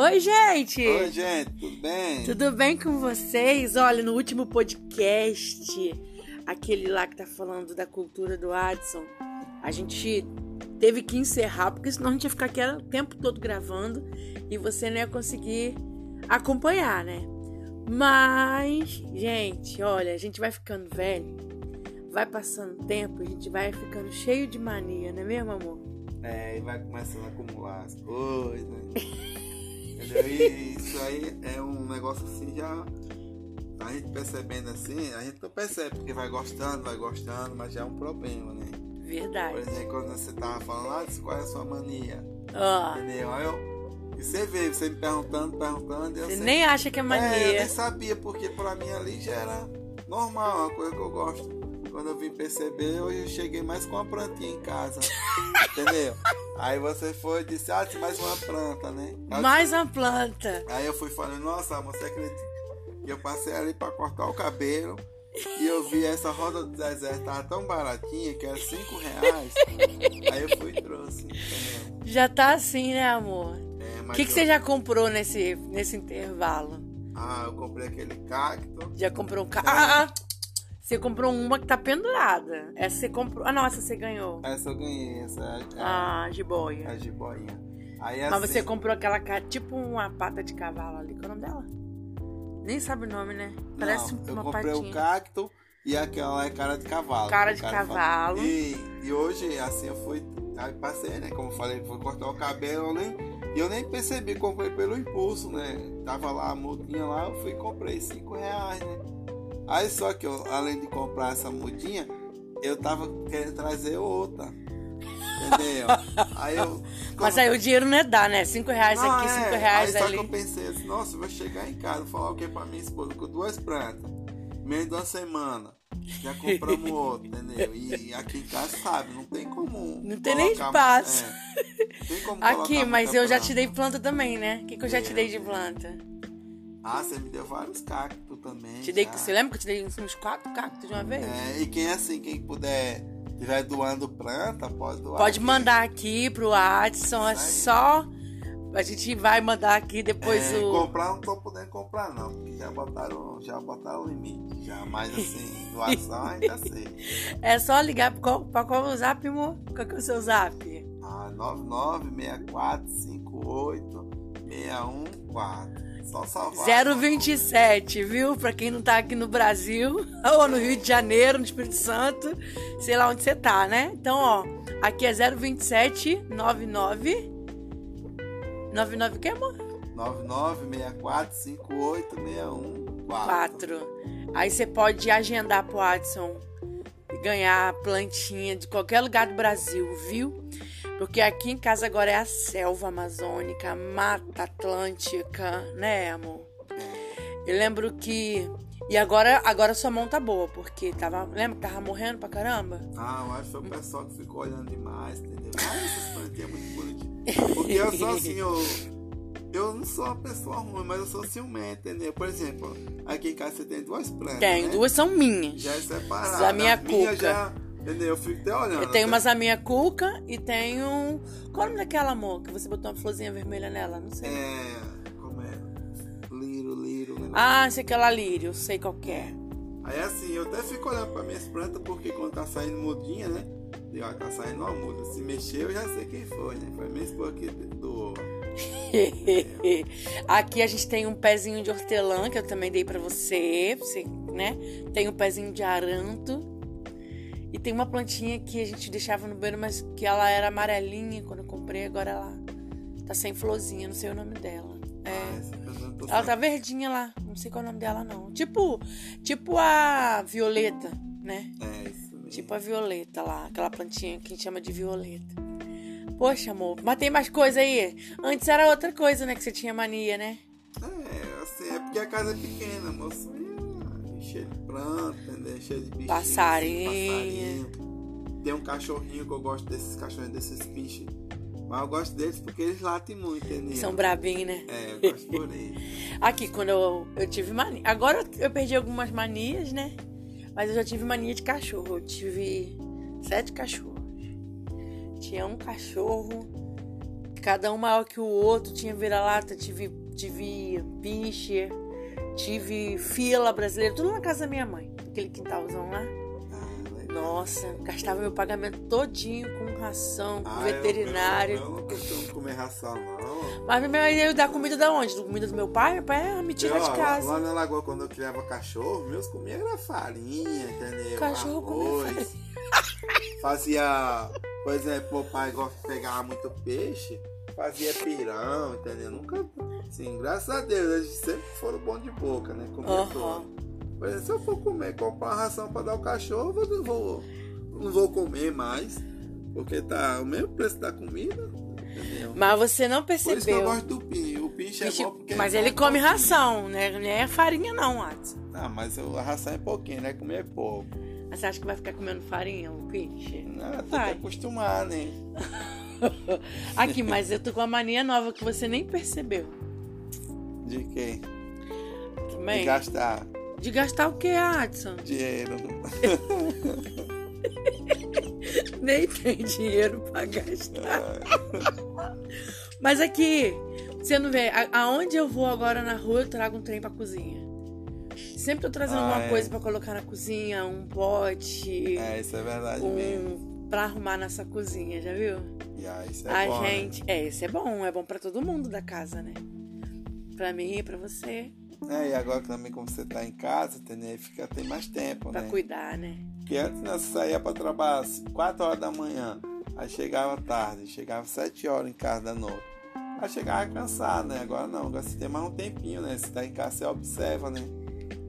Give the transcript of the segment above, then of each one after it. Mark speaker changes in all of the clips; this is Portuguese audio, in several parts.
Speaker 1: Oi, gente!
Speaker 2: Oi, gente, tudo bem?
Speaker 1: Tudo bem com vocês? Olha, no último podcast, aquele lá que tá falando da cultura do Adson, a gente teve que encerrar, porque senão a gente ia ficar aqui o tempo todo gravando e você não ia conseguir acompanhar, né? Mas, gente, olha, a gente vai ficando velho, vai passando tempo, a gente vai ficando cheio de mania, não é mesmo, amor?
Speaker 2: É, e vai começando a acumular as coisas. Entendeu? E isso aí é um negócio assim já. A gente percebendo assim, a gente não percebe, porque vai gostando, vai gostando, mas já é um problema, né?
Speaker 1: Verdade.
Speaker 2: Por exemplo, quando você tava falando lá, qual é a sua mania?
Speaker 1: Ó,
Speaker 2: Entendeu? Aí eu. E você vê, você me perguntando, perguntando, e eu
Speaker 1: você
Speaker 2: sempre-
Speaker 1: nem acha que é
Speaker 2: É, eu
Speaker 1: mania.
Speaker 2: nem sabia, porque pra mim ali já era normal, uma coisa que eu gosto. Quando eu vim perceber, hoje eu cheguei mais com uma plantinha em casa. entendeu? Aí você foi e disse, ah, tem mais uma planta, né? Aí-
Speaker 1: Mais uma planta.
Speaker 2: Aí eu fui falando, nossa, amor, você acredita que eu passei ali pra cortar o cabelo e eu vi essa roda do deserto, tava tão baratinha que era 5 reais. Aí eu fui e trouxe, entendeu?
Speaker 1: Já tá assim, né, amor?
Speaker 2: É,
Speaker 1: O
Speaker 2: mas
Speaker 1: que, que
Speaker 2: eu-
Speaker 1: você já comprou nesse, nesse intervalo?
Speaker 2: Ah, eu comprei aquele cacto.
Speaker 1: Já comprou um ca... Ah, ah, você comprou uma que tá pendurada. Essa você comprou. Ah, não, essa você ganhou.
Speaker 2: Essa eu ganhei, essa é a,
Speaker 1: Ah,
Speaker 2: a
Speaker 1: jiboia.
Speaker 2: jiboinha. Aí
Speaker 1: Mas
Speaker 2: assim,
Speaker 1: você comprou aquela tipo uma pata de cavalo ali. Qual é o nome dela? Nem sabe o nome, né? Parece
Speaker 2: não, eu
Speaker 1: uma
Speaker 2: comprei
Speaker 1: patinha.
Speaker 2: o cacto e aquela é cara de cavalo.
Speaker 1: Cara de
Speaker 2: fala-
Speaker 1: cavalo.
Speaker 2: E, e hoje, assim, eu fui. Aí passei, né? Como eu falei, fui cortar o cabelo, eu nem, e eu nem percebi, comprei pelo impulso, né? Tava lá a mudinha lá, eu fui e comprei 5 reais, né? Aí só que eu, além de comprar essa mudinha, eu tava querendo trazer outra. Entendeu? aí eu.
Speaker 1: Mas
Speaker 2: como-
Speaker 1: aí o dinheiro não é dar, né? Cinco reais
Speaker 2: não,
Speaker 1: aqui,
Speaker 2: é.
Speaker 1: cinco reais
Speaker 2: aí,
Speaker 1: ali.
Speaker 2: Só que eu pensei assim, nossa, vou chegar em casa, falar o que pra minha esposa, com duas plantas, menos de uma semana. Já compramos outro, entendeu? E aqui em casa, sabe, não tem como.
Speaker 1: Não tem nem espaço.
Speaker 2: é, tem como
Speaker 1: Aqui, mas eu já
Speaker 2: planta.
Speaker 1: te dei planta também, né? O que, que eu já te
Speaker 2: É.
Speaker 1: dei de planta?
Speaker 2: Ah, você me deu vários cactos também.
Speaker 1: Te dei,
Speaker 2: já.
Speaker 1: você lembra que eu te dei uns quatro cactos de uma vez?
Speaker 2: É, e quem assim, quem puder, tiver doando planta, pode doar.
Speaker 1: Pode
Speaker 2: aqui.
Speaker 1: mandar aqui pro Adson, é só. A gente vai mandar aqui depois
Speaker 2: É,
Speaker 1: o.
Speaker 2: Comprar não tô podendo comprar não, porque já botaram, já botaram o limite. Já, mas assim, doação ainda sei.
Speaker 1: É só ligar pra qual, pra qual o zap, amor? Qual que é o seu zap?
Speaker 2: Ah, 9964586114. Só salvar.
Speaker 1: 027, viu? Pra quem não tá aqui no Brasil, ou no Rio de Janeiro, no Espírito Santo, sei lá onde você tá, né? Então, ó, aqui é 027 99 99 o que, amor?
Speaker 2: 9964586114.
Speaker 1: 4. Aí você pode agendar pro Adson e ganhar plantinha de qualquer lugar do Brasil, viu? Porque aqui em casa agora é a selva amazônica, a mata atlântica, né, amor? Eu lembro que. E agora, agora sua mão tá boa, porque tava. Lembra que tava morrendo pra caramba?
Speaker 2: Ah, eu acho que foi o pessoal que ficou olhando demais, entendeu? Ah, essas plantinhas muito bonitinhas. Porque eu sou assim, eu, eu não sou uma pessoa ruim, mas eu sou ciumento, entendeu? Por exemplo, aqui em casa você tem duas plantas.
Speaker 1: Tenho,
Speaker 2: né?
Speaker 1: duas são minhas.
Speaker 2: Já é separado.
Speaker 1: Da minha cuca.
Speaker 2: Já, entendeu? Eu fico até olhando.
Speaker 1: Eu tenho
Speaker 2: até-
Speaker 1: umas a minha cuca e tenho. Qual é o nome daquela, amor? Que você botou uma florzinha vermelha nela? Não sei.
Speaker 2: É. Como é? Liro, liro, né?
Speaker 1: Ah, sei que ela lírio, sei qual que é.
Speaker 2: Aí assim, eu até fico olhando pra minhas plantas, porque quando tá saindo mudinha, né? E ó, tá saindo uma muda. Se mexer, eu já sei quem foi, né? Foi minha esposa que doou.
Speaker 1: Aqui a gente tem um pezinho de hortelã que eu também dei pra você, você, né? Tem um pezinho de aranto. E tem uma plantinha que a gente deixava no banheiro, mas que ela era amarelinha quando eu comprei, agora ela tá sem florzinha, não sei o nome dela.
Speaker 2: Ah,
Speaker 1: É.
Speaker 2: não tô
Speaker 1: Ela tá verdinha lá, não sei qual é o nome dela não. Tipo, tipo a violeta, né?
Speaker 2: É, isso mesmo.
Speaker 1: Tipo a violeta lá, aquela plantinha que a gente chama de violeta. Poxa, amor, mas tem mais coisa aí? Antes era outra coisa, né? Que você tinha mania, né?
Speaker 2: É, assim, é porque a casa é pequena, moço. E, Cheio de planta, entendeu? Cheio de bichinhos.
Speaker 1: Passarinho.
Speaker 2: passarinho. Tem um cachorrinho que eu gosto desses cachorrinhos, desses bichos. Mas eu gosto deles porque eles latem muito, entendeu?
Speaker 1: São brabinhos, né?
Speaker 2: É, eu gosto por eles.
Speaker 1: Aqui, quando eu, eu tive mania. Agora eu perdi algumas manias, né? Mas eu já tive mania de cachorro. Eu tive sete cachorros. Tinha um cachorro Cada um maior que o outro. Tinha vira-lata, tive, tive piche, tive fila brasileira, tudo na casa da minha mãe. Aquele quintalzão lá. Nossa, gastava meu pagamento todinho com ração, com ah, veterinário.
Speaker 2: Eu, eu, não costumo comer ração, não.
Speaker 1: Mas meu eu dar comida da onde? Da comida do meu pai? Meu pai me tira de casa.
Speaker 2: Lá, lá, na lagoa, quando eu criava cachorro, meus comiam era farinha, entendeu?
Speaker 1: Cachorro comia
Speaker 2: Fazia, por exemplo, meu pai gosta de pegar muito peixe, fazia pirão, entendeu? Nunca, sim, graças a Deus, eles sempre foram bons de boca, né? Comia uhum. todo. Por exemplo, se eu for comer, comprar uma ração para dar ao cachorro, eu não vou, não vou comer mais. Porque tá o mesmo preço da comida. Entendeu?
Speaker 1: Mas você não percebeu. Por isso que
Speaker 2: eu gosto do pinho. O pinche, é bom porque
Speaker 1: Mas ele come ração, né? Não é farinha não, Watson.
Speaker 2: Ah, mas a ração é pouquinho, né? Comer é pouco.
Speaker 1: Mas você acha que vai ficar comendo farinha, o pinche?
Speaker 2: Não, tem vai. que acostumar, né?
Speaker 1: Aqui, mas eu tô com uma mania nova que você nem percebeu.
Speaker 2: De quê?
Speaker 1: Também?
Speaker 2: De gastar.
Speaker 1: De gastar o que, Adson?
Speaker 2: Dinheiro.
Speaker 1: Nem tem dinheiro pra gastar. Mas aqui, você não vê, aonde eu vou agora na rua, eu trago um trem pra cozinha. Sempre tô trazendo ah, alguma é. coisa pra colocar na cozinha, um pote.
Speaker 2: É, isso é verdade
Speaker 1: um,
Speaker 2: mesmo.
Speaker 1: Pra arrumar nessa cozinha, já viu?
Speaker 2: Yeah, isso é A
Speaker 1: bom, gente. Né? É, isso é bom, é bom pra todo mundo da casa, né? Pra mim, pra você.
Speaker 2: É, e agora também como você tá em casa, entendeu? Fica, tem mais tempo,
Speaker 1: pra
Speaker 2: né?
Speaker 1: Pra cuidar, né?
Speaker 2: Porque antes nós saía pra trabalhar 4 horas da manhã, aí chegava tarde, chegava 7 horas em casa da noite. Aí chegava cansado, né? Agora não, agora você tem mais um tempinho, né? Você tá em casa, você observa, né?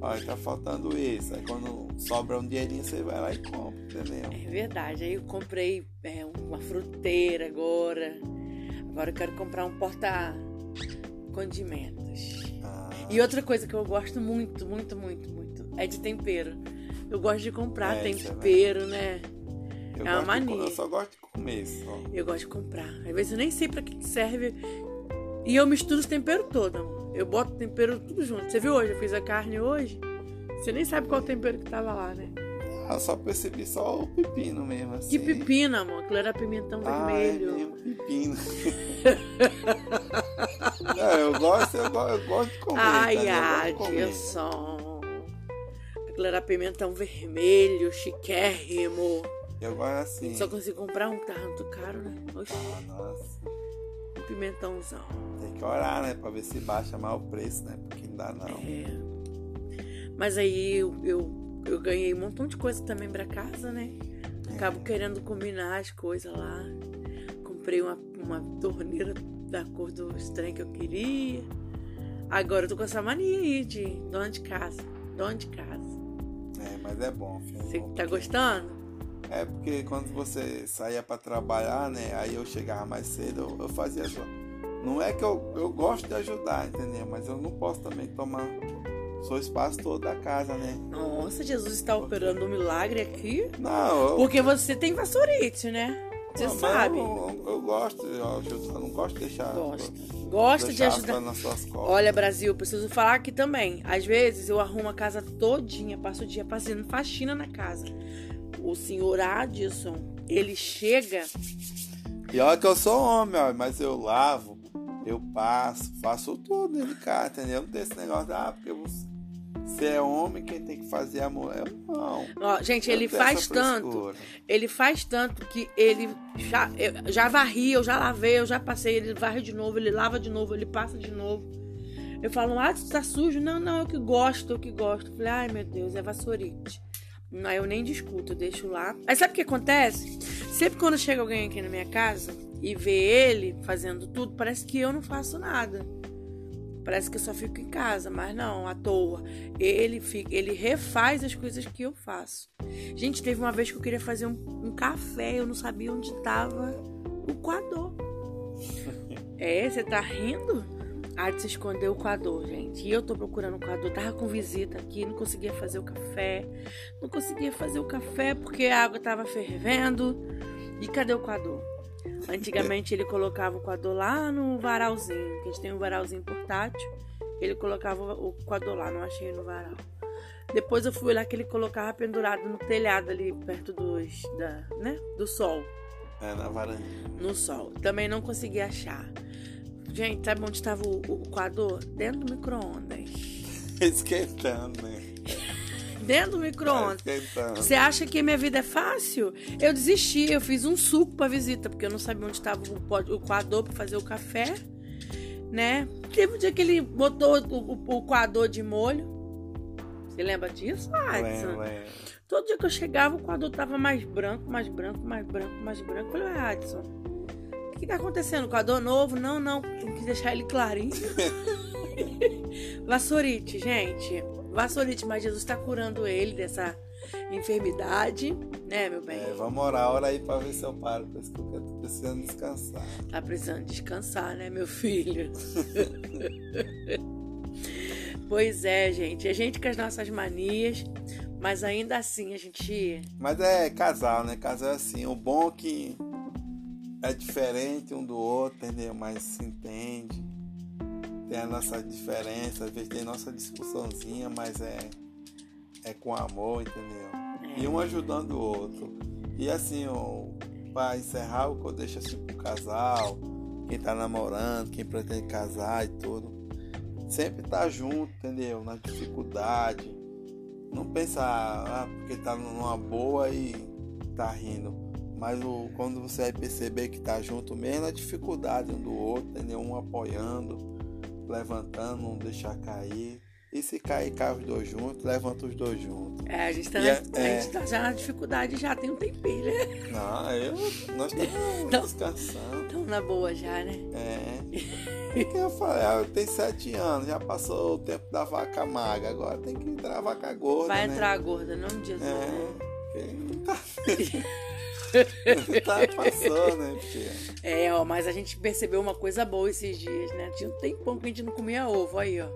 Speaker 2: Olha, tá faltando isso. Aí quando sobra um dinheirinho, você vai lá e compra, entendeu?
Speaker 1: É verdade. Aí eu comprei é, uma fruteira agora. Agora eu quero comprar um porta-condimentos. E outra coisa que eu gosto muito, muito, muito, muito é de tempero. Eu gosto de comprar é, tempero, é né?
Speaker 2: Eu é uma mania. De, eu só gosto de comer só.
Speaker 1: Eu gosto de comprar. Às vezes eu nem sei pra que serve. E eu misturo os temperos todos, amor. Eu boto tempero tudo junto. Você viu hoje? Eu fiz a carne hoje. Você nem sabe qual tempero que tava lá, né?
Speaker 2: Ah, só percebi só o pepino mesmo, assim. Que
Speaker 1: pepino, amor? Aquilo era pimentão ah, vermelho.
Speaker 2: É mesmo, pepino. Não, eu gosto, eu gosto, eu gosto de comer.
Speaker 1: Ai, tá? Adilson. Aquilo era pimentão vermelho, chiquérrimo.
Speaker 2: Eu gosto assim.
Speaker 1: Só consegui comprar um que tava muito caro, né? Oxi.
Speaker 2: Ah, nossa.
Speaker 1: Pimentãozão.
Speaker 2: Tem que orar, né? Pra ver se baixa mais o preço, né? Porque não dá não.
Speaker 1: É. Mas aí eu, eu, eu ganhei um montão de coisa também pra casa, né? Acabo é. querendo combinar as coisas lá. Comprei uma, uma torneira da cor do trem que eu queria. Agora eu tô com essa mania aí de dona de casa. Dona de casa.
Speaker 2: É, mas é bom, filho.
Speaker 1: Você
Speaker 2: bom,
Speaker 1: tá gostando?
Speaker 2: É porque quando você saía para trabalhar, né? Aí eu chegava mais cedo, eu, eu fazia só. Não é que eu, eu gosto de ajudar, entendeu? Mas eu não posso também tomar seu espaço todo da casa, né?
Speaker 1: Nossa, Jesus está operando um milagre aqui?
Speaker 2: Não. Eu...
Speaker 1: Porque você tem vassourite, né? Você não, sabe.
Speaker 2: Eu, eu, gosto, eu, eu, não gosto de deixar.
Speaker 1: Gosta. Gosta de ajudar.
Speaker 2: Nas suas costas.
Speaker 1: Olha, Brasil, preciso falar aqui também. Às vezes eu arrumo a casa todinha, passo o dia fazendo faxina na casa. O senhor Adson, ele chega.
Speaker 2: E olha que eu sou homem, ó, mas eu lavo, eu passo, faço tudo de casa, entendeu? Não tem esse negócio, ah, porque você se é homem, quem tem que fazer a mulher, não.
Speaker 1: Ó, gente, ele faz tanto. Ele faz tanto que ele já, eu já varri, eu já lavei, eu já passei. Ele varre de novo, ele lava de novo, ele passa de novo. Eu falo, ah, tá sujo? Não, não, eu que gosto, eu que gosto. Eu falei, ai meu Deus, é vassourite. Aí eu nem discuto, eu deixo lá. Aí sabe o que acontece? Sempre quando chega alguém aqui na minha casa e vê ele fazendo tudo, parece que eu não faço nada. Parece que eu só fico em casa, mas não, à toa. Ele, fica, ele refaz as coisas que eu faço. Gente, teve uma vez que eu queria fazer um, um café, eu não sabia onde estava o coador. É, você tá rindo? Ah, de se esconder o coador, gente. E eu tô procurando o coador. Tava com visita aqui, não conseguia fazer o café. Não conseguia fazer o café porque a água tava fervendo. E cadê o coador? Antigamente ele colocava o coador lá no varalzinho, que a gente tem um varalzinho portátil. Ele colocava o coador lá, não achei no varal. Depois eu fui lá que ele colocava pendurado no telhado ali perto dos, da, né, do sol.
Speaker 2: É, na varanda.
Speaker 1: No sol. Também não consegui achar. Gente, sabe onde estava o, o coador? Dentro do micro-ondas.
Speaker 2: Esquentando, né?
Speaker 1: Dentro do micro-ondas.
Speaker 2: Tá esquentando.
Speaker 1: Você acha que minha vida é fácil? Eu desisti, eu fiz um suco pra visita, porque eu não sabia onde estava o, o coador pra fazer o café, né? Teve um dia que ele botou o, o, o coador de molho. Você lembra disso, Adson?
Speaker 2: Lembro.
Speaker 1: Todo dia que eu chegava, o quadro tava mais branco, mais branco, mais branco, mais branco. Eu falei, "Ué, Adson, o que tá acontecendo? Quadro novo? Não, não, tem que deixar ele clarinho. Vassourite, gente. Vassourite, mas Jesus tá curando ele dessa enfermidade, né, meu bem?
Speaker 2: É, vamos orar, ora aí pra ver se eu paro. Parece que eu tô precisando descansar.
Speaker 1: Tá precisando descansar, né, meu filho? pois é, gente. A gente com as nossas manias, mas ainda assim a gente
Speaker 2: Mas é casal, né? Casal é assim. O bom é que é diferente um do outro, entendeu? Mas se entende. Tem a nossa diferença, às vezes tem nossa discussãozinha, mas é, é com amor, entendeu? E um ajudando o outro. E assim, ó, pra encerrar, o que eu deixo assim pro casal, quem tá namorando, quem pretende casar e tudo. Sempre tá junto, entendeu? Na dificuldade. Não pensar, ah, porque tá numa boa e tá rindo. Mas o, quando você vai perceber que tá junto mesmo, na dificuldade um do outro, entendeu? Um apoiando, levantando, não deixar cair. E se cair, cai os dois juntos, levanta os dois juntos.
Speaker 1: É, a gente tá, na,
Speaker 2: é-
Speaker 1: a
Speaker 2: é.
Speaker 1: gente tá já na dificuldade já tem um tempinho, né?
Speaker 2: Não, eu, nós estamos
Speaker 1: Não.
Speaker 2: descansando.
Speaker 1: Estamos na boa já, né?
Speaker 2: É. O que eu falei? Ah, eu tenho sete anos, já passou o tempo da vaca magra, agora tem que entrar a vaca gorda.
Speaker 1: Vai
Speaker 2: né?
Speaker 1: entrar a gorda, não Jesus. né?
Speaker 2: É, porque não tá. tá passou, né, filha?
Speaker 1: É, ó, mas a gente percebeu uma coisa boa esses dias, né? Tinha um tempão que a gente não comia ovo, aí, ó.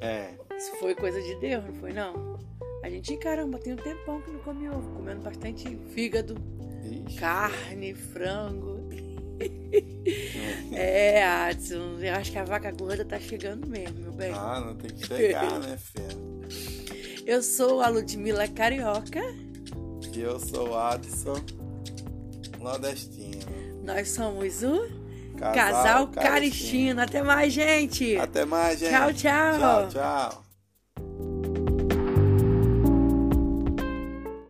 Speaker 2: É.
Speaker 1: Isso foi coisa de Deus, não foi não? A gente, caramba, tem um tempão que não come ovo, comendo bastante fígado,
Speaker 2: Ixi.
Speaker 1: carne, frango. é, Adson, eu acho que a vaca gorda tá chegando mesmo, meu bem.
Speaker 2: Ah, não tem que chegar, né, filha?
Speaker 1: Eu sou a Ludmilla Carioca.
Speaker 2: E eu sou o Adson Nordestino.
Speaker 1: Nós somos o
Speaker 2: Casal,
Speaker 1: Casal
Speaker 2: Caristino.
Speaker 1: Caristino. Até mais, gente.
Speaker 2: Até mais, gente.
Speaker 1: Tchau, tchau.
Speaker 2: Tchau, tchau.